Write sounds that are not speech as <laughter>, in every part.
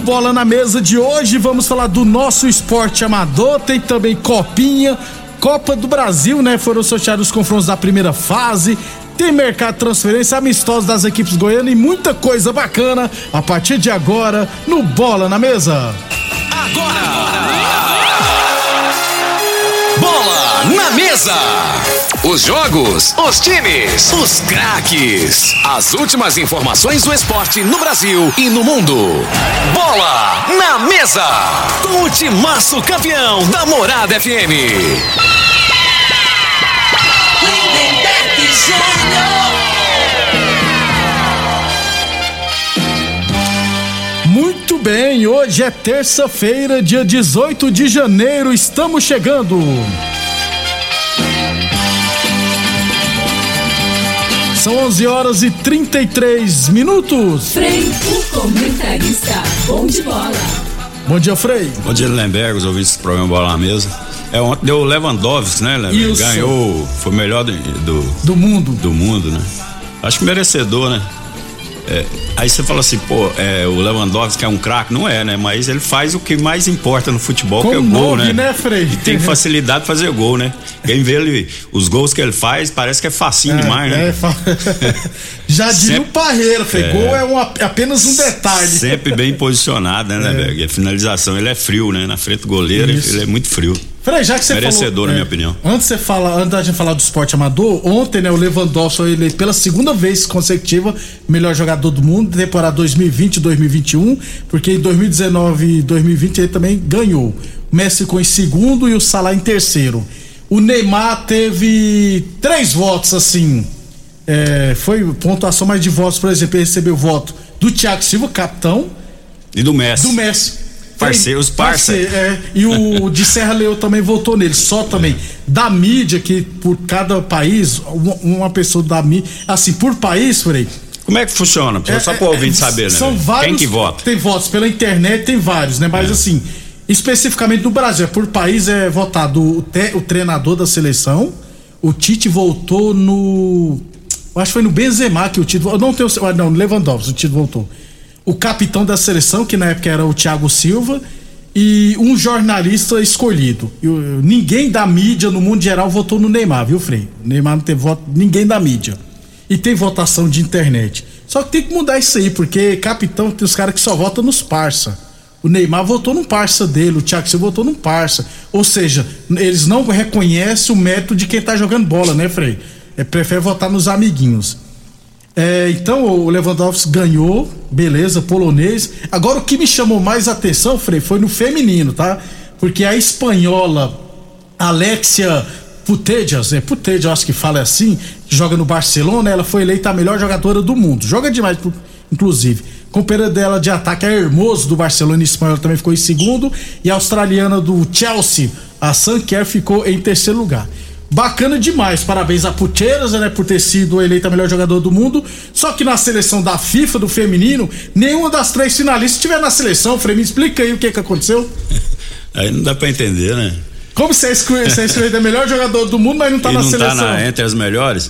No Bola na Mesa de hoje vamos falar do nosso esporte amador, tem também Copinha, Copa do Brasil, né? Foram sorteados os confrontos da primeira fase. Tem mercado de transferência, amistosos das equipes goianas e muita coisa bacana a partir de agora no Bola na Mesa. Bola na mesa. Os jogos, os times, os craques. As últimas informações do esporte no Brasil e no mundo. Bola na mesa. Com o timaço campeão da Morada FM. Lindenberg Muito bem, hoje é terça-feira, dia 18 de janeiro, estamos chegando. São 11 horas e 33 minutos. Frei, o comentarista. Bom de bola. Bom dia, Frei. Bom dia, Lemberg, os ouvintes do programa Bola na Mesa. É, ontem deu o Lewandowski, né, Lemberg? Isso. Ganhou, foi o melhor do, do, Do mundo. do mundo, né? Acho que merecedor, né? É, aí você fala assim, pô, é, o Lewandowski é um craque? Não é, né? Mas ele faz o que mais importa no futebol, que é Com o gol, nove, né? né, Frei? E tem facilidade de fazer gol, né? Quem vê ele, os gols que ele faz, parece que é facinho demais, né? É, fa- <laughs> Já diria o Parreira, Frei. É. Gol é um, apenas um detalhe. Sempre bem posicionado, né, Lemberg? E a finalização, ele é frio, né? Na frente do goleiro, Isso. ele é muito frio. Frei, já que você Merecedor, falou, na é, minha opinião. Antes você fala, antes da gente falar do esporte amador, ontem, né, o Lewandowski foi eleito pela segunda vez consecutiva melhor jogador do mundo, temporada 2020-2021, porque em 2019 e 2020 ele também ganhou. O Messi ficou em segundo e o Salah em terceiro. O Neymar teve três votos, assim. é, foi pontuação mais de votos, por exemplo, ele recebeu voto do Thiago Silva, capitão, E do Messi. do Messi. Parceiros, parça. Parceiro, é, e o <laughs> de Serra Leão também votou nele, só também. Da mídia, que por cada país, uma, pessoa da mídia. Assim, por país, Frei. Como é que funciona? Só para o ouvinte saber, né? São vários. Quem que vota? Tem votos pela internet, tem vários, né? Mas assim, especificamente no Brasil, é por país é votado o, te- o treinador da seleção. O Tite voltou no. Acho que foi no Benzema que o Tite. Não tenho. ah, Não, Lewandowski, o Tite voltou. O capitão da seleção, que na época era o Thiago Silva, e um jornalista escolhido. E o- ninguém da mídia, no mundo geral, votou no Neymar, viu, Frei? O Neymar não teve voto, ninguém da mídia. E tem votação de internet. Só que tem que mudar isso aí, porque capitão tem os caras que só votam nos parça. O Neymar votou num parça dele, o Thiago Silva votou num parça. Ou seja, eles não reconhecem o mérito de quem tá jogando bola, né, Frei? É, prefere votar nos amiguinhos. É, então o Lewandowski ganhou, beleza, polonês. Agora o que me chamou mais atenção, Frei, foi no feminino, tá? Porque a espanhola Alexia Putellas, é Putellas, eu acho que fala assim, que joga no Barcelona, ela foi eleita a melhor jogadora do mundo. Joga demais, inclusive. Companheira dela de ataque, a Hermoso do Barcelona espanhol também ficou em segundo. E a australiana do Chelsea, a Sanker, ficou em terceiro lugar. Bacana demais, parabéns a Putellas, né, por ter sido eleita a melhor jogadora do mundo. Só que na seleção da FIFA, do feminino, nenhuma das três finalistas estiver na seleção. Frei, me explica aí o que que aconteceu. <laughs> Aí não dá pra entender, né? Como você é escolhido, você é escolhido melhor jogador do mundo, mas não tá e na não seleção? tá na- entre as melhores?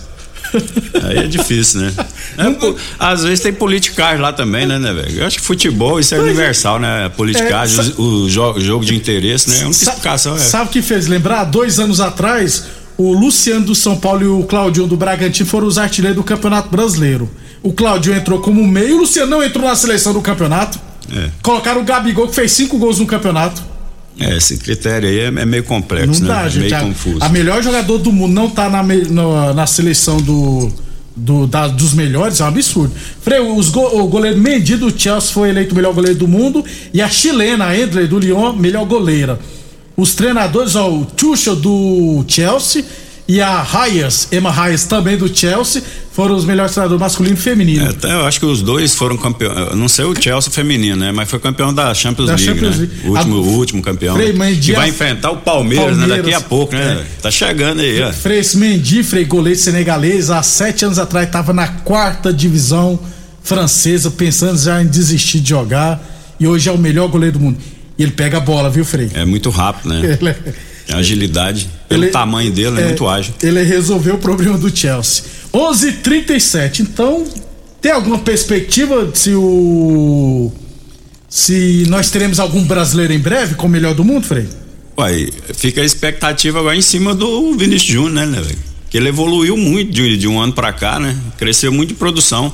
Aí é difícil, né? <laughs> É, pô, às vezes tem politicagem lá também, né, né, velho? Eu acho que futebol, isso é universal, né? Politicagem, É, o, o jo- jogo de interesse, né? A única explicação é. Sabe o que fez lembrar? Dois anos atrás, o Luciano do São Paulo e o Claudinho do Bragantino foram os artilheiros do Campeonato Brasileiro. O Claudinho entrou como meio, o Luciano não entrou na seleção do campeonato. É. Colocaram o Gabigol, que fez cinco gols no campeonato. É, esse critério aí é, é meio complexo, Não né? dá, É gente. meio A, confuso. a melhor jogador do mundo não tá na, na, na seleção do, do- da- dos melhores, é um absurdo. Frei, go- o goleiro Mendy do Chelsea foi eleito o melhor goleiro do mundo e a chilena, a Endler do Lyon, melhor goleira. Os treinadores, ó, o Tuchel do Chelsea e a Hayes, Emma Hayes também do Chelsea, foram os melhores treinadores masculino e feminino. É, até eu acho que os dois foram campeões. eu Não sei o Chelsea feminino, né? Mas foi campeão da Champions Da League, Champions né? League. O último, A- o último campeão. Frei, né? mas que dia- vai enfrentar o Palmeiras, né? Daqui a Palmeiras. pouco, né? É. Tá chegando aí, ó. Frei Mendy, Frei goleiro senegalês, há sete anos atrás estava na quarta divisão francesa, pensando já em desistir de jogar, e hoje é o melhor goleiro do mundo. E ele pega a bola, viu, Frei? É muito rápido, né? <laughs> Ele, é- agilidade. Pelo ele- tamanho dele, é, muito ágil. Ele resolveu o problema do Chelsea. 11:37. Então, tem alguma perspectiva de se o se nós teremos algum brasileiro em breve como melhor do mundo, Frei? Uai, fica a expectativa agora em cima do Vinícius Júnior, né, né, velho? Que ele evoluiu muito de, de um ano pra cá, né? Cresceu muito de produção.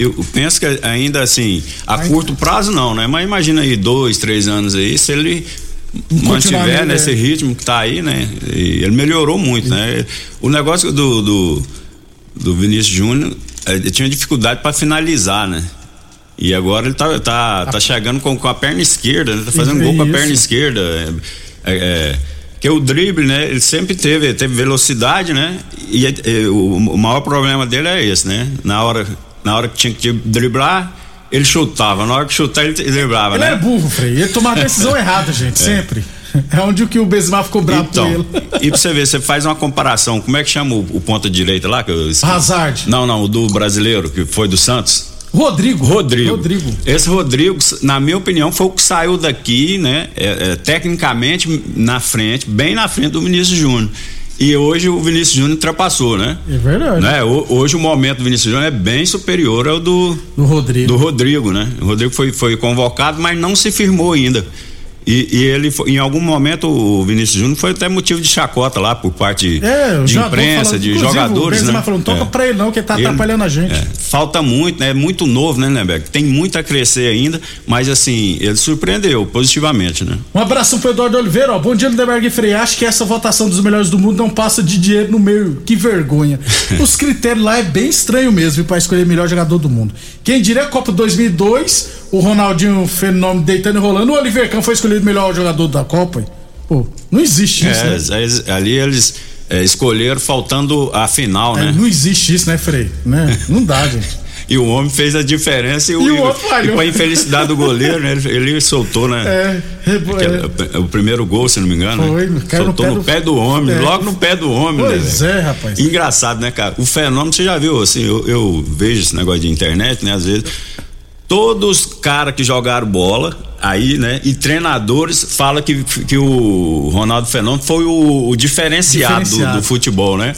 Eu penso que ainda assim, a curto prazo não, né? Mas imagina aí dois, três anos aí, se ele mantiver nesse ritmo que tá aí, né? E ele melhorou muito, né? O negócio do, do, do Vinícius Júnior, eh, ele tinha dificuldade pra finalizar, né? E agora ele tá, tá, tá chegando com, com a perna esquerda, né? Tá fazendo gol com a perna esquerda. É, é, é, que o drible, né? Ele sempre teve, teve velocidade, né? E é, é, o, o maior problema dele é esse, né? Na hora, na hora que tinha que driblar, ele chutava. Na hora que chutar, ele driblava, Ele né? é burro, Frei. Ele tomou a <laughs> decisão errada, gente, sempre. É onde o que o Benzema ficou bravo Então, com ele. e pra você ver, você faz uma comparação, como é que chama o, o ponta direita lá? Que eu? Hazard. Não, não, o do brasileiro, que foi do Santos. Rodrigo. Rodrigo. Rodrigo. Esse Rodrigo, na minha opinião, foi o que saiu daqui, né? é, é, tecnicamente na frente, bem na frente do Vinícius Júnior. E hoje o Vinícius Júnior ultrapassou, né? É verdade. Né? Ho- Hoje o momento do Vinícius Júnior é bem superior ao do, Do Rodrigo. do Rodrigo, né? O Rodrigo foi, foi convocado, mas não se firmou ainda. E, e ele, em algum momento, o Vinícius Júnior foi até motivo de chacota lá por parte É, o de imprensa, falando- de o jogadores, Benzema né? falou, não toca É. pra ele não, que ele tá atrapalhando a gente. é, falta muito, né? É muito novo, né, Lemberg? Tem muito a crescer ainda, mas assim, ele surpreendeu positivamente, né? Um abração pro Eduardo Oliveira, ó. Bom dia, Lindeberg e Frei. Acho que essa votação dos melhores do mundo não passa de dinheiro no meio. Que vergonha. <laughs> Os critérios lá é bem estranho mesmo, pra escolher melhor jogador do mundo. Quem diria Copa 2002, o Ronaldinho fenômeno deitando e rolando, o Oliver Kahn foi escolhido melhor jogador da Copa. Pô, não existe isso, né? É, eles- ali eles é, escolheram faltando a final, É, né? não existe isso, né, Frei? Né? Não dá, gente. <laughs> E o homem fez a diferença e o, E o outro falhou. e com a infelicidade do goleiro, né? Ele, ele soltou, né? É, rebo- Aquele- é. O primeiro gol, se não me engano. Foi, né? caiu no Soltou pé no do- pé do homem, É. logo no pé do homem, né? Pois é, rapaz. Engraçado, né, cara? O fenômeno, você já viu, assim, eu, eu vejo esse negócio de internet, né? Às vezes, todos os caras que jogaram bola aí, né? E treinadores falam que, que o Ronaldo Fenômeno foi o, o diferenciado, do- Diferenciado. Do, futebol, né?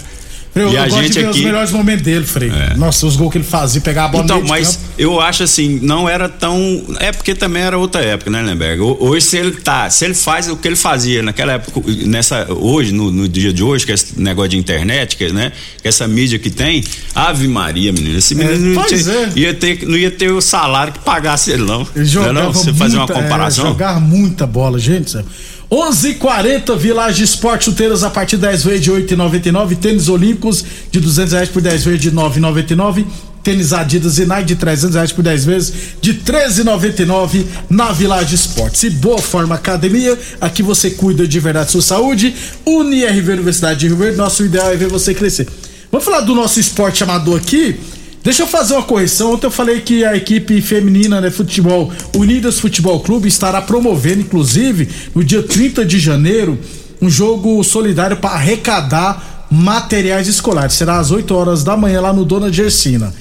Eu, e eu a gosto gente de ver aqui. os melhores momentos dele, Frei. Nossa, os gols que ele fazia, pegar a bola Então, mas eu acho assim, não era tão. É porque também era outra época, né, Lemberg? Ho- Hoje, se ele tá, se ele faz o que ele fazia naquela época, nessa, hoje, no, no dia de hoje, que é esse negócio de internet, que, né? Que essa mídia que tem, Ave Maria, menino. Esse menino não, pois tinha- é. ia ter, não ia ter o salário que pagasse ele, não. Ele Não é jogava não? Você fazer uma muita- é, comparação? jogar muita bola, gente. céu. 11:40 Village Esporte chuteiras a partir de 10 vezes de 8,99. Tênis Olímpicos de 200 reais por 10 vezes de 9,99. Tênis Adidas e Nike de 300 reais por 10 vezes de 13,99 na Village Esportes. E Boa Forma Academia, aqui você cuida de verdade da sua saúde. UniRV Universidade de Rio Verde, nosso ideal é ver você crescer. Vamos falar do nosso esporte amador aqui. Deixa eu fazer uma correção. Ontem eu falei que a equipe feminina de futebol, Unidas Futebol Clube, estará promovendo, inclusive, no dia 30 de janeiro, um jogo solidário para arrecadar materiais escolares. Será às 8 horas da manhã lá no Dona Gersina.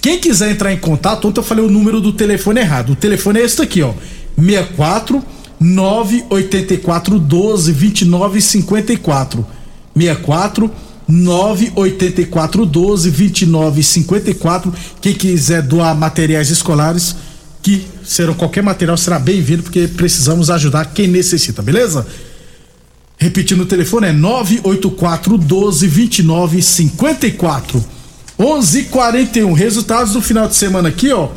Quem quiser entrar em contato, ontem eu falei o número do telefone errado. O telefone é esse aqui, ó. 64 984 12 29 54. 64 98412 2954. Quem quiser doar materiais escolares, que serão qualquer material será bem-vindo porque precisamos ajudar quem necessita, beleza? Repetindo o telefone é 984 12 29 54. 11:41 Resultados do final de semana aqui, ó.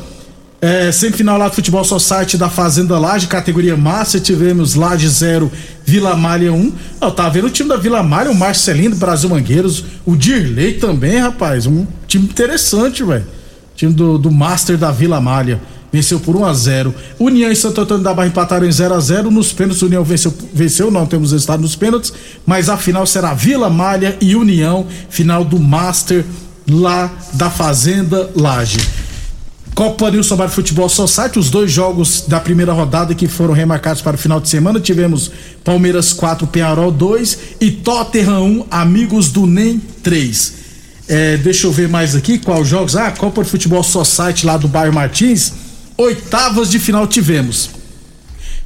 É, semifinal lá do Futebol Society da Fazenda Laje, categoria Master, tivemos Laje 0, Vila Malha 1. Ó, tá vendo o time da Vila Malha, o Marcelino Brasil Mangueiros, o Dirley também, rapaz. Um time interessante, velho. Time do, do Master da Vila Malha. Venceu por 1 a 0 União e Santo Antônio da Barra empataram em 0 a 0 Nos pênaltis, União venceu, venceu, não temos resultado nos pênaltis, mas a final será Vila Malha e União, final do Master lá da Fazenda Laje. Copa Nilson Bar Futebol Society, os dois jogos da primeira rodada que foram remarcados para o final de semana, tivemos Palmeiras 4, Penharol 2 e Tottenham 1, Amigos do NEM 3. É, deixa eu ver mais aqui qual jogos. Ah, Copa de Futebol Society lá do bairro Martins, oitavas de final tivemos.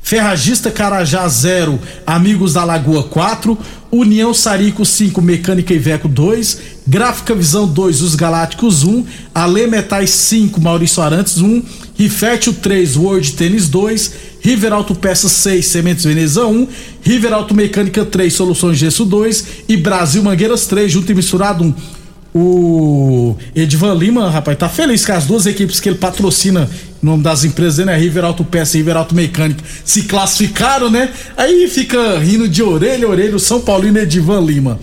Ferragista Carajá 0, Amigos da Lagoa 4, União Sarico 5, Mecânica Iveco 2, Gráfica Visão 2, Os Galácticos 1, Ale Metais 5, Maurício Arantes 1, Rifértil 3, World Tênis 2, Riveralto Peças 6, Sementes Veneza 1, Riveralto Mecânica 3, Soluções Gesso 2 e Brasil Mangueiras 3, junto e misturado 1. O Edvan Lima, rapaz, tá feliz que as duas equipes que ele patrocina, em nome das empresas, né? River Auto Peça e River Auto Mecânica, se classificaram, né? Aí fica rindo de orelha a orelha o São Paulino Edvan Lima.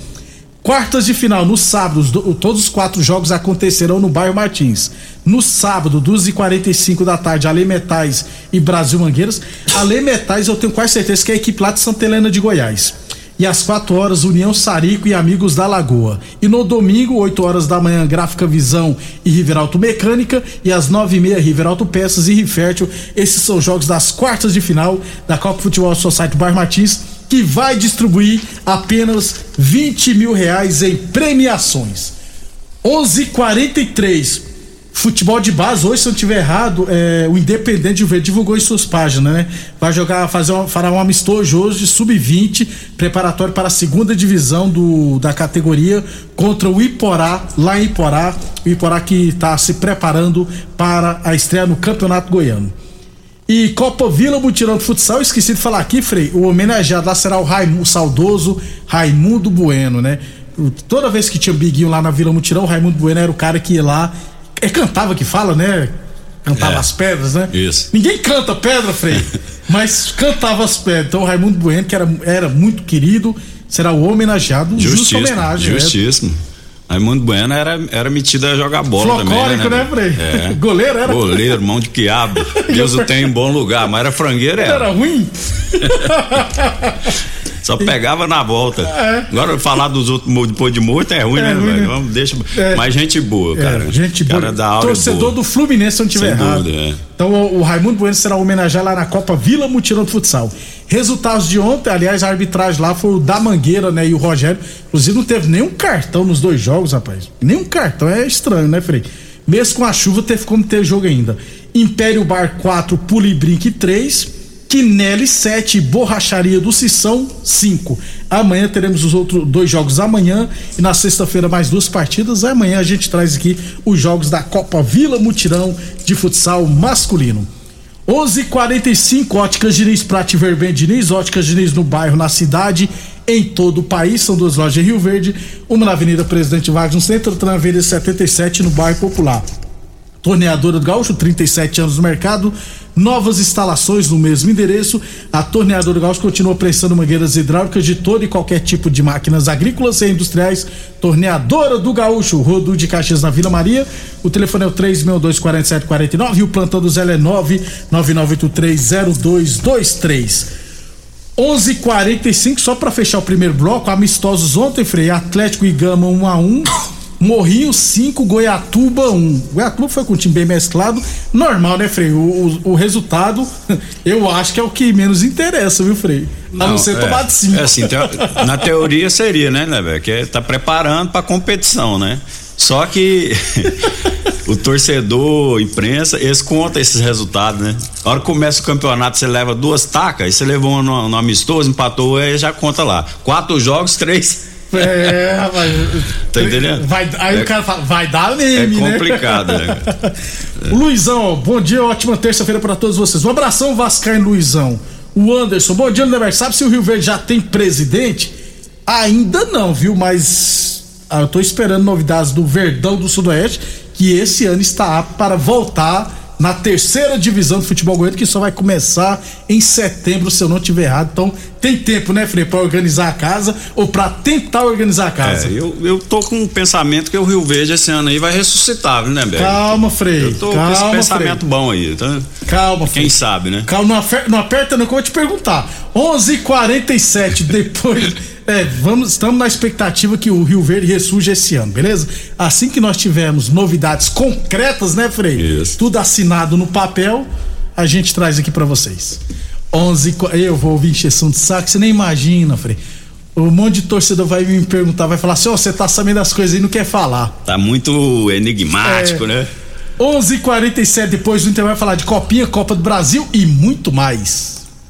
Quartas de final, no sábado, do- todos os quatro jogos acontecerão no bairro Martins. No sábado, 2h45 da tarde, Ale Metais e Brasil Mangueiras. Ale Metais, eu tenho quase certeza que é a equipe lá de Santa Helena de Goiás. E às 4 horas, União Sarico e Amigos da Lagoa. E no domingo, 8 horas da manhã, Gráfica Visão e Riveralto Mecânica. E às 9 e meia, Riveralto Peças e Rifértil. Esses são os jogos das quartas de final da Copa Futebol Society Bairro Martins, que vai distribuir apenas 20 mil reais em premiações. 11:43 Futebol de base, hoje, se eu não estiver errado, é, o Independente de Verde divulgou em suas páginas, né? Vai jogar, fazer um, fará um amistoso hoje de sub-20, preparatório para a segunda divisão do, da categoria contra o Iporá, lá em Iporá. O Iporá que está se preparando para a estreia no Campeonato Goiano. E Copa Vila Mutirão de Futsal, esqueci de falar aqui, Frei, o homenageado lá será o, Raimundo, o saudoso Raimundo Bueno, né? Toda vez que tinha Biguinho lá na Vila Mutirão, o Raimundo Bueno era o cara que ia lá. É cantava que fala, né? Cantava É. as pedras, né? Isso. Ninguém canta pedra, Frei, <laughs> mas cantava as pedras. Então o Raimundo Bueno, que era, era muito querido, será o homenageado, justa homenagem. né? Justíssimo. Raimundo Bueno era, era metido a jogar bola Flocórico, também. né, Frei? É. <laughs> Goleiro era? Goleiro, mão de quiabo. Deus o <laughs> tem em bom lugar, mas era frangueiro, era. Era ruim? <laughs> Só pegava na volta. É. Agora falar dos outros depois de morto é ruim, É né, ruim, velho? né? Vamos, deixa. É. Mas gente boa, cara. É, gente boa. Cara da aula. Torcedor boa. do Fluminense, se não tiver Sem errado. dúvida, é. Então o, o Raimundo Bueno será homenageado lá na Copa Vila Mutirão de Futsal. Resultados de ontem, aliás, a arbitragem lá foi o da Mangueira, né? E o Rogério. Inclusive, não teve nenhum cartão nos dois jogos, rapaz. Nenhum cartão, é estranho, né, Frei? Mesmo com a chuva, teve como ter jogo ainda. Império Bar 4, Pulibrinque 3. Quinelli 7, Borracharia do Sissão 5. Amanhã teremos os outros dois jogos amanhã e na sexta-feira mais duas partidas. Amanhã a gente traz aqui os jogos da Copa Vila Mutirão de futsal masculino. 11:45 Óticas Diniz, Prate Verben Diniz, Óticas Diniz no bairro, na cidade, em todo o país. São duas lojas em Rio Verde, uma na Avenida Presidente Vargas no centro, outra na Avenida 77 no bairro Popular. Torneadora do Gaúcho, 37 anos no mercado, novas instalações no mesmo endereço. A Torneadora do Gaúcho continua prestando mangueiras hidráulicas de todo e qualquer tipo de máquinas agrícolas e industriais. Torneadora do Gaúcho, Rodo de Caxias na Vila Maria. O telefone é o 3624749 e o plantão do Zé é 999830223. 11:45 só pra fechar o primeiro bloco, amistosos ontem, Frei, Atlético e Gama 1 a 1. Morrinho 5, Goiatuba 1. Goiatuba foi com um time bem mesclado. Normal, né, Frei? O, o, o resultado, <laughs> eu acho que é o que menos interessa, viu, Frei? A não, ser é, tomar de 5. É assim, na teoria seria, né, né, velho? Que é, tá preparando pra competição, né? Só que <laughs> o torcedor, imprensa, eles contam esses resultados, né? A hora que começa o campeonato, você leva duas tacas, você levou um no, no amistoso, empatou, aí já conta lá. Quatro jogos, três, É, rapaz. Tá entendendo? Vai, aí É- o cara fala, vai dar É meme, né? complicado, né? O <laughs> Luizão, bom dia, ótima terça-feira pra todos vocês. Um abração, Vascaíno Luizão. O Anderson, bom dia, Never. Sabe se o Rio Verde já tem presidente? Ainda não, viu? Mas ah, eu tô esperando novidades do Verdão do Sudoeste, que esse ano está apto para voltar na terceira divisão do futebol goiano, que só vai começar em setembro, se eu não tiver errado. Então, tem tempo, né, Frei, pra organizar a casa ou pra tentar organizar a casa. É, eu, eu tô com um pensamento que o Rio Verde esse ano aí vai ressuscitar, viu, né, Bego? Calma, Frei. Eu tô com calma, esse Frei. pensamento bom aí, tá? Calma, Frei. Quem sabe, né? Calma, não aperta, não aperta não que eu vou te perguntar. 11:47 <laughs> depois, é, vamos, estamos na expectativa que o Rio Verde ressurja esse ano, beleza? Assim que nós tivermos novidades concretas, né, Frei? Isso. Tudo assinado no papel, a gente traz aqui pra vocês. 11 qu- eu vou ouvir encheção de saco, você nem imagina, Frei. Um monte de torcedor vai me perguntar, vai falar assim: "Ó, você tá sabendo das coisas e não quer falar". Tá muito enigmático, É. né? 11:47 depois do Inter vai falar de Copinha, Copa do Brasil e muito mais.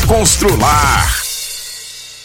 Constrular.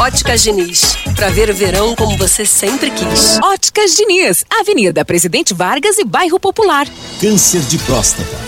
Óticas Diniz, pra ver o verão como você sempre quis. Óticas Diniz, Avenida Presidente Vargas e Bairro Popular. Câncer de próstata,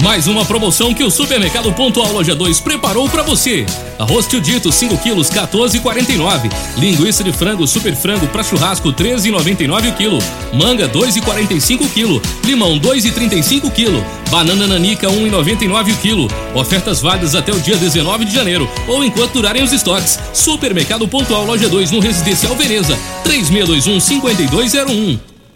Mais uma promoção que o Supermercado Pontual Loja 2 preparou para você. Arroz tio dito 5 quilos 14,49. Linguiça de frango super frango para churrasco 13,99 o quilo. Manga 2,45 o quilo. Limão 2,35 quilo. Banana nanica 1,99 o quilo. Ofertas válidas até o dia 19 de janeiro ou enquanto durarem os estoques. Supermercado Pontual Loja 2 no Residencial Veneza 3621 5201.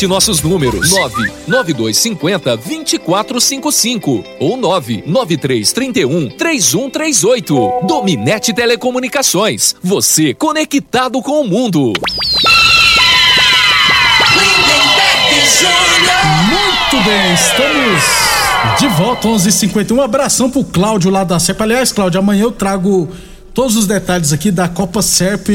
Anote nossos números: 99250 2455 ou 99331 3138. Dominete Telecomunicações. Você conectado com o mundo. Muito bem, estamos de volta, 11:51 h 51 Um abração pro Cláudio lá da Serpa. Aliás, Cláudio, amanhã eu trago todos os detalhes aqui da Copa Serp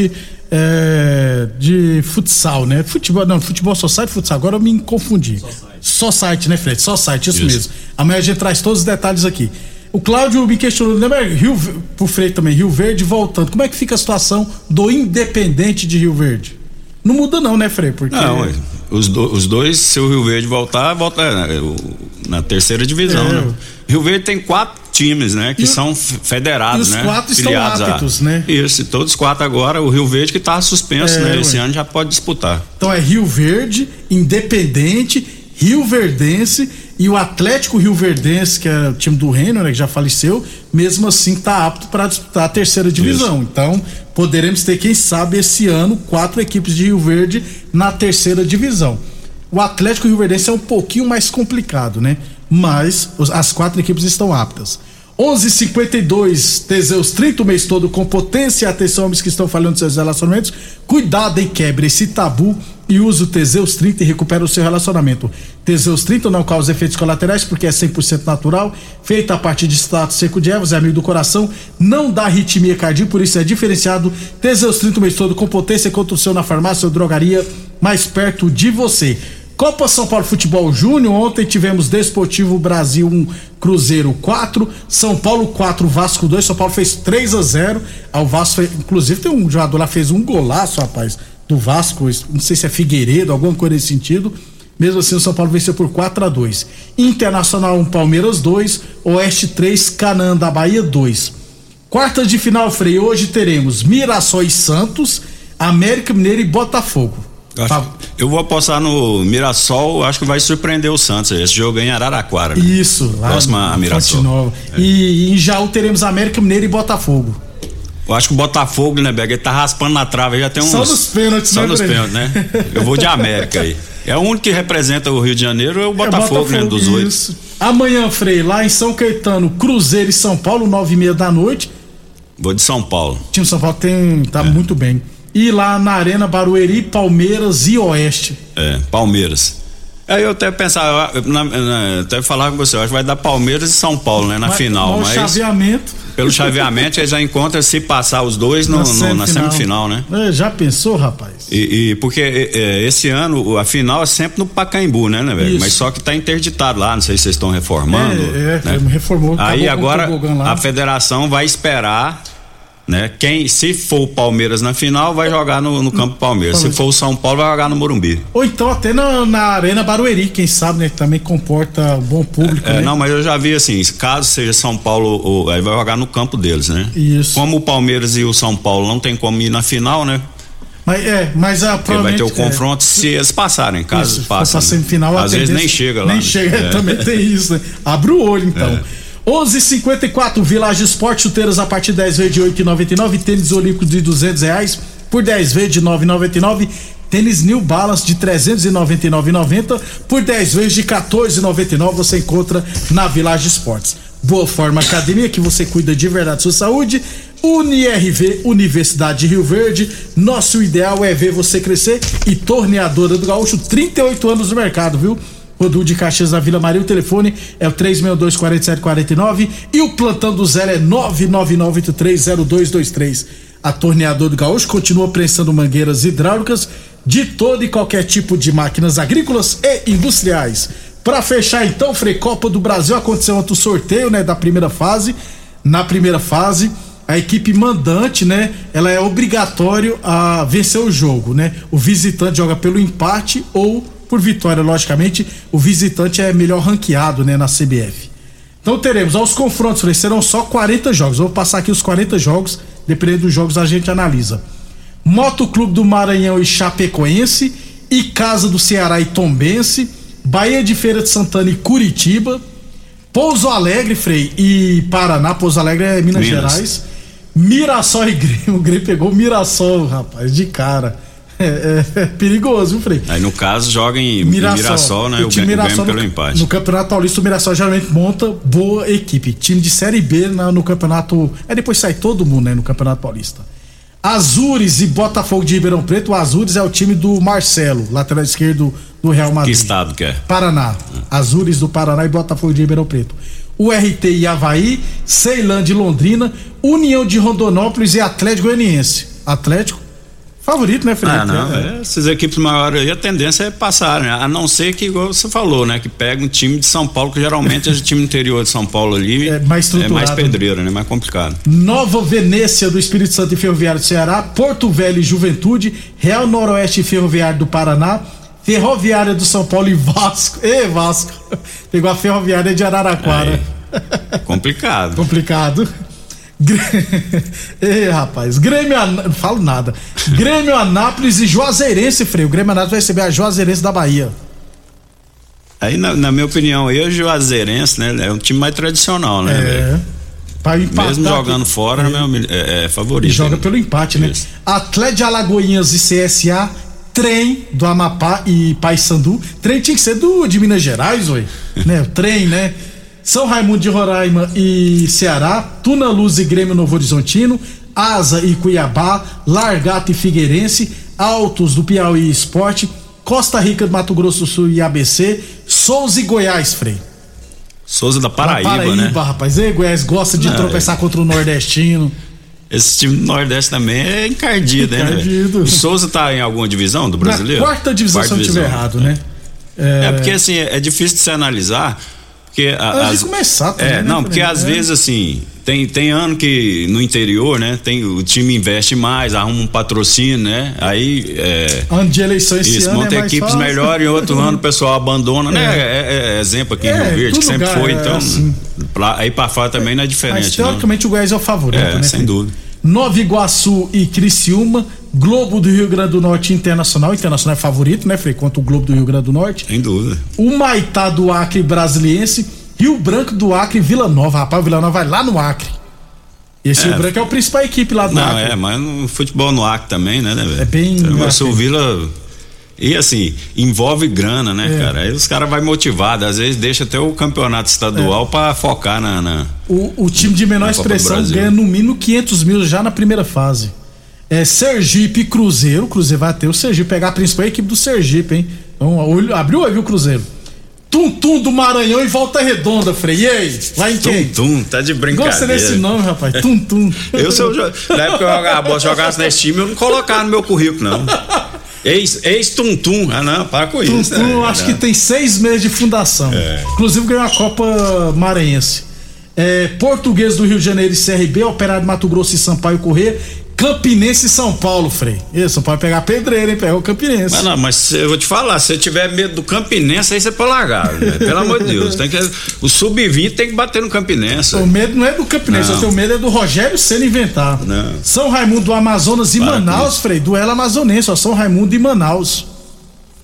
é, de futsal, né? Futebol, não, futebol só site futsal. Agora eu me confundi. Só site, né, Fred? Só site, isso, Isso. mesmo. Amanhã a gente traz todos os detalhes aqui. O Cláudio me questionou, lembra Rio, pro Freire também, Rio Verde voltando. Como é que fica a situação do Independente de Rio Verde? Não muda não, né, Frei? Porque Não, ué, os, do- os dois, se o Rio Verde voltar, volta é, o- na terceira divisão, É. né? Rio Verde tem quatro times, né? Que E são federados, e os né? quatro estão Filiados a- aptos, né? Isso, e todos quatro agora, o Rio Verde que tá suspenso, É, né? ué. Esse ano já pode disputar. Então é Rio Verde, Independente, Rio Verdense e o Atlético Rio Verdense, que é o time do Reino, né, que já faleceu, mesmo assim está apto para disputar a terceira divisão. Então, poderemos ter, quem sabe, esse ano, quatro equipes de Rio Verde na terceira divisão. O Atlético Rio Verdense é um pouquinho mais complicado, né? Mas as quatro equipes estão aptas. 11:52 Teseus 30 o mês todo com potência. Atenção, homens que estão falando de seus relacionamentos. Cuidado e quebre esse tabu e use o Teseus 30 e recupera o seu relacionamento. Teseus 30 não causa efeitos colaterais porque é 100% natural, feita a partir de extrato seco de ervas, é amigo do coração, não dá arritmia cardíaca, por isso é diferenciado. Teseus 30 o mês todo com potência contra o seu na farmácia ou drogaria mais perto de você. Copa São Paulo Futebol Júnior, ontem tivemos Desportivo Brasil 1, Cruzeiro 4, São Paulo 4, Vasco 2, São Paulo fez 3 a 0 ao Vasco, foi- inclusive tem um jogador lá fez um golaço, rapaz, do Vasco, não sei se é Figueiredo, alguma coisa nesse sentido. Mesmo assim, o São Paulo venceu por 4 a 2 Internacional 1, Palmeiras 2, Oeste 3, Canaã da Bahia 2. Quartas de final, Frei, hoje teremos Mirassol e Santos, América Mineiro e Botafogo. Eu, acho- eu vou apostar no Mirassol, acho que vai surpreender o Santos. Esse jogo é em Araraquara. né? Isso, lá Próxima a Mirassol. Nova. É. E em Jaú teremos América Mineiro e Botafogo. Eu acho que o Botafogo, né, Bega? Ele tá raspando na trave, já tem uns. Só nos pênaltis, Só né, nos pênaltis, né? <laughs> Eu vou de América aí. É o único que representa o Rio de Janeiro, é o Botafogo, né? Dos oito. Amanhã, Frei, lá em São Caetano, Cruzeiro e São Paulo, nove e meia da noite. Vou de São Paulo. O time de São Paulo tem, tá É. muito bem. E lá na Arena Barueri, Palmeiras e Oeste. É, Palmeiras. Aí eu até pensava, na- na- até falar com você, eu acho que vai dar Palmeiras e São Paulo, né? Na Mas- final, mas mas chaveamento. pelo chaveamento ele já encontra se passar os dois no- no- na, semifinal, né? É, já pensou, rapaz? E, e porque é, é, esse ano a final é sempre no Pacaembu, né, né, velho? Isso. Mas só que tá interditado lá, não sei se vocês estão reformando. É, é, né? reformou. Aí agora a federação vai esperar, né? Quem, se for o Palmeiras na final, vai jogar no, no campo Palmeiras. Se for o São Paulo, vai jogar no Morumbi. Ou então até na, na Arena Barueri, quem sabe, né? Também comporta um bom público, É, né? não, mas eu já vi assim, caso seja São Paulo, ou, aí vai jogar no campo deles, né? Isso. Como o Palmeiras e o São Paulo não tem como ir na final, né? Mas é, mas a Porque vai ter o é. confronto se eles passarem, caso Isso, passem. for pra semifinal, Às vezes nem chega lá. Nem né? chega, É. também tem isso, né? Abre o olho então. 11:54 Village Esporte, chuteiras a partir de 10 vezes de 8,99, tênis olímpicos de 200 reais por 10 vezes de 9,99. Tênis New Balance de 399,90 por 10 vezes de 14,99 você encontra na Village Esportes. Boa Forma Academia, que você cuida de verdade da sua saúde. UniRV, Universidade de Rio Verde. Nosso ideal é ver você crescer. E Torneadora do Gaúcho, 38 anos no mercado, viu? Rodul de Caxias na Vila Maria, o telefone é o 362-4749 e o plantão do zero é 999830223. A Torneadora do Gaúcho continua prensando mangueiras hidráulicas de todo e qualquer tipo de máquinas agrícolas e industriais. Para fechar então, Frecopa do Brasil aconteceu ontem o sorteio, né, da primeira fase. Na primeira fase, a equipe mandante, né, ela é obrigatório a vencer o jogo, né? O visitante joga pelo empate ou por vitória, logicamente. O visitante é melhor ranqueado, né, na CBF. Então teremos aos confrontos, Frei, serão só 40 jogos. Eu vou passar aqui os 40 jogos, dependendo dos jogos a gente analisa. Moto Clube do Maranhão e Chapecoense, e Casa do Ceará e Tombense, Bahia de Feira de Santana e Curitiba, Pouso Alegre, Frei, e Paraná, Pouso Alegre é Minas, Minas. Gerais, Mirassol e Grêmio, <laughs> o Grêmio pegou o Mirassol, rapaz, de cara. É, é, é perigoso, viu, Frei? Aí no caso joga em Mirassol, Mirassol né? O, time ganho, Mirassol pelo no, empate. No Campeonato Paulista, o Mirassol geralmente monta boa equipe. Time de Série B na, no Campeonato. É depois sai todo mundo, né? No Campeonato Paulista. Azures e Botafogo de Ribeirão Preto. O Azures é o time do Marcelo, lateral esquerdo do Real Que Madrid. estado que é? Paraná. Azures do Paraná e Botafogo de Ribeirão Preto. O RT e Havaí, Ceilândia e Londrina, União de Rondonópolis e Atlético Goianiense. Atlético, favorito, né, Felipe? Ah, não. É. é, essas equipes maiores aí, a tendência é passar, né? A não ser que, igual você falou, né? Que pega um time de São Paulo, que geralmente é o time interior de São Paulo ali. É mais É mais estruturado. pedreiro, né? Mais complicado. Nova Venécia do Espírito Santo e Ferroviário do Ceará, Porto Velho e Juventude, Real Noroeste e Ferroviário do Paraná, Ferroviária do São Paulo e Vasco. Ê, Vasco! Pegou a Ferroviária de Araraquara. Complicado. Complicado. Ê, <laughs> rapaz, Grêmio, não falo nada. Grêmio Anápolis e Juazeirense, Freio. O Grêmio Anápolis vai receber a Juazeirense da Bahia. Aí, na, na minha opinião, o Juazeirense, né? É um time mais tradicional, né? Pra empatar Mesmo aqui- jogando fora, É. né, é, é E favorito. joga pelo empate, né? Atlético de Alagoinhas e CSA, trem do Amapá e Paysandu. Trem tinha que ser do, de Minas Gerais, oi. <laughs> né? O trem, né? São Raimundo de Roraima e Ceará, Tuna Luz e Grêmio Novo Horizontino, Asa e Cuiabá, Largato e Figueirense, Altos do Piauí Esporte, Costa Rica do Mato Grosso do Sul e ABC, Souza e Goiás, Frei. Souza da Paraíba, Paraíba, né? rapaz. E Goiás gosta de Não, tropeçar contra o Nordestino. Esse time do Nordeste também é encardido, né? Encardido. velho? O Souza tá em alguma divisão do brasileiro? Na quarta divisão, se eu não estiver errado, né? É, porque assim, é, é difícil de se analisar. Porque a- as- começar também, É, né, não, porque às É. vezes assim, tem, tem ano que no interior, né? Tem, o time investe mais, arruma um patrocínio, né? Aí. É, Ano de eleição esse isso, ano monta é equipes melhores e outro ano o pessoal abandona, né? É. É, é exemplo aqui em É, Rio Verde, que sempre foi, é então. assim. pra- aí pra fora também não é Mas diferente, não. teoricamente o Goiás é o favorito, né? sem dúvida. Nova Iguaçu e Criciúma, Globo do Rio Grande do Norte Internacional. Internacional é favorito, né, Frei? Contra o Globo do Rio Grande do Norte. Sem dúvida. O Maitá do Acre Brasiliense, Rio Branco do Acre Vila Nova. Rapaz, o Vila Nova vai lá no Acre. Esse É. Rio Branco é o principal equipe lá do Não, Acre. é, mas no futebol no Acre também, né, né, velho? É bem Então, o Vila. E assim, envolve grana, né, É. cara? Aí os caras vai motivado, às vezes deixa até o campeonato estadual pra focar na. na- O, o time de menor expressão ganha no mínimo 500 mil já na primeira fase. É Sergipe e Cruzeiro. O Cruzeiro vai ter o Sergipe, pegar a principal equipe do Sergipe, hein? Então, olho, abriu aí, viu, Cruzeiro? Tum Tum do Maranhão e Volta Redonda, Frei. E aí? Vai em quem? Tum, tá de brincadeira. Gosta desse nome, rapaz. Tum Tum. <laughs> Eu, se eu, na época que eu jogava jogasse nesse time, eu não colocava no meu currículo, não. Ex- Ex-tum-tum. ah, não, para com Tum isso. Tum, né? acho Não. que tem seis meses de fundação. É. Inclusive ganhou a Copa Maranhense. É, Português do Rio de Janeiro e CRB, Operário de Mato Grosso e Sampaio Corrêa, Campinense e São Paulo, Frei. Paulo vai pegar pedreiro, hein? Pega o Campinense. Mas não, mas eu vou te falar, se você tiver medo do Campinense, aí você pode largar, né? Pelo amor de Deus. Tem que, o sub-20 tem que bater no Campinense. O medo não é do Campinense, Não. o teu medo é do Rogério Senna inventar. Não. São Raimundo do Amazonas e Para Manaus, isso. Frei. Duelo amazonense, ó. São Raimundo e Manaus.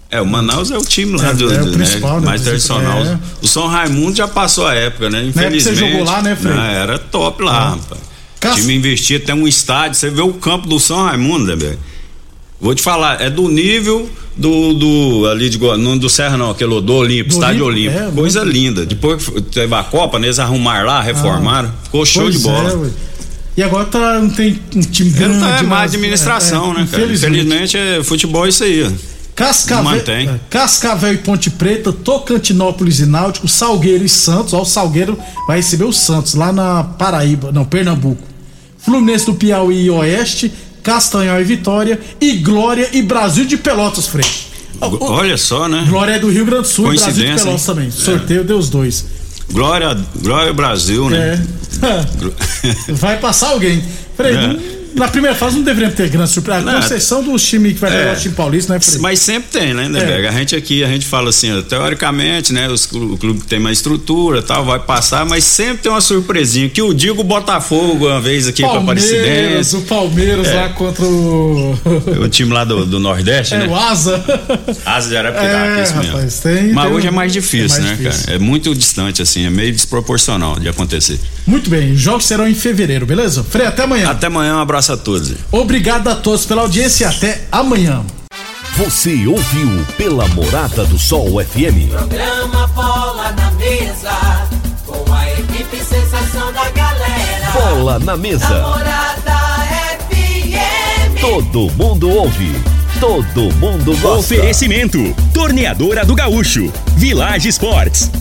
É, o Manaus é o time lá É, do, é o do- principal, né? mais tradicional. É. O São Raimundo já passou a época, né? época que você Infelizmente. jogou lá, né, Frei? Não, era top lá, Ah. rapaz. Cas- O time investia até um estádio. Você vê o campo do São Raimundo, né? Vou te falar, é do nível do, do ali de não do Serra não, aquele do Olímpico, estádio Olímpico, é, Coisa linda. Depois que teve a Copa, né, eles arrumaram lá, reformaram, ficou show de bola. é, e agora tá, não tem um time grande. Então, é má mas- administração, é, né, cara? Infelizmente. É, futebol é isso aí. ó. Cascavel, Não é, Cascavel e Ponte Preta, Tocantinópolis e Náutico, Salgueiro e Santos. Ó, o Salgueiro vai receber o Santos lá na Paraíba, não, Pernambuco. Fluminense do Piauí e Oeste, Castanhal e Vitória e Glória e Brasil de Pelotas, Frei. Olha só, né? Glória é do Rio Grande do Sul e Brasil de Pelotas hein? também. É. Sorteio deu os dois. Glória, glória Brasil, né? É. <laughs> Vai passar alguém. Frei, É. na primeira fase não deveria ter grande surpresa. Não, Com exceção dos times que vai pegar É. o time paulista, né, Frei? Mas sempre tem, né, Neberg? A gente aqui, a gente fala assim, ó, teoricamente, né, os, o clube que tem mais estrutura tal, vai passar, mas sempre tem uma surpresinha. Que o digo Botafogo uma vez aqui com a Palmeiras, Aparecidense. o Palmeiras É. lá contra o. O time lá do, do Nordeste, <laughs> É, né? o Asa. Asa de Arapiraca, É, isso mesmo. rapaz, tem- Mas tem hoje um- é mais difícil, é mais né, difícil. cara? É muito distante, assim, é meio desproporcional de acontecer. Muito bem, os jogos serão em fevereiro, beleza? Frei, até amanhã. Até amanhã, um abraço a todos. Obrigado a todos pela audiência e até amanhã. Você ouviu pela Morada do Sol FM. Programa Bola na Mesa, com a equipe sensação da galera. Bola na mesa. Namorada FM. Todo mundo ouve. Todo mundo gosta. Oferecimento: Torneadora do Gaúcho, Village Sports.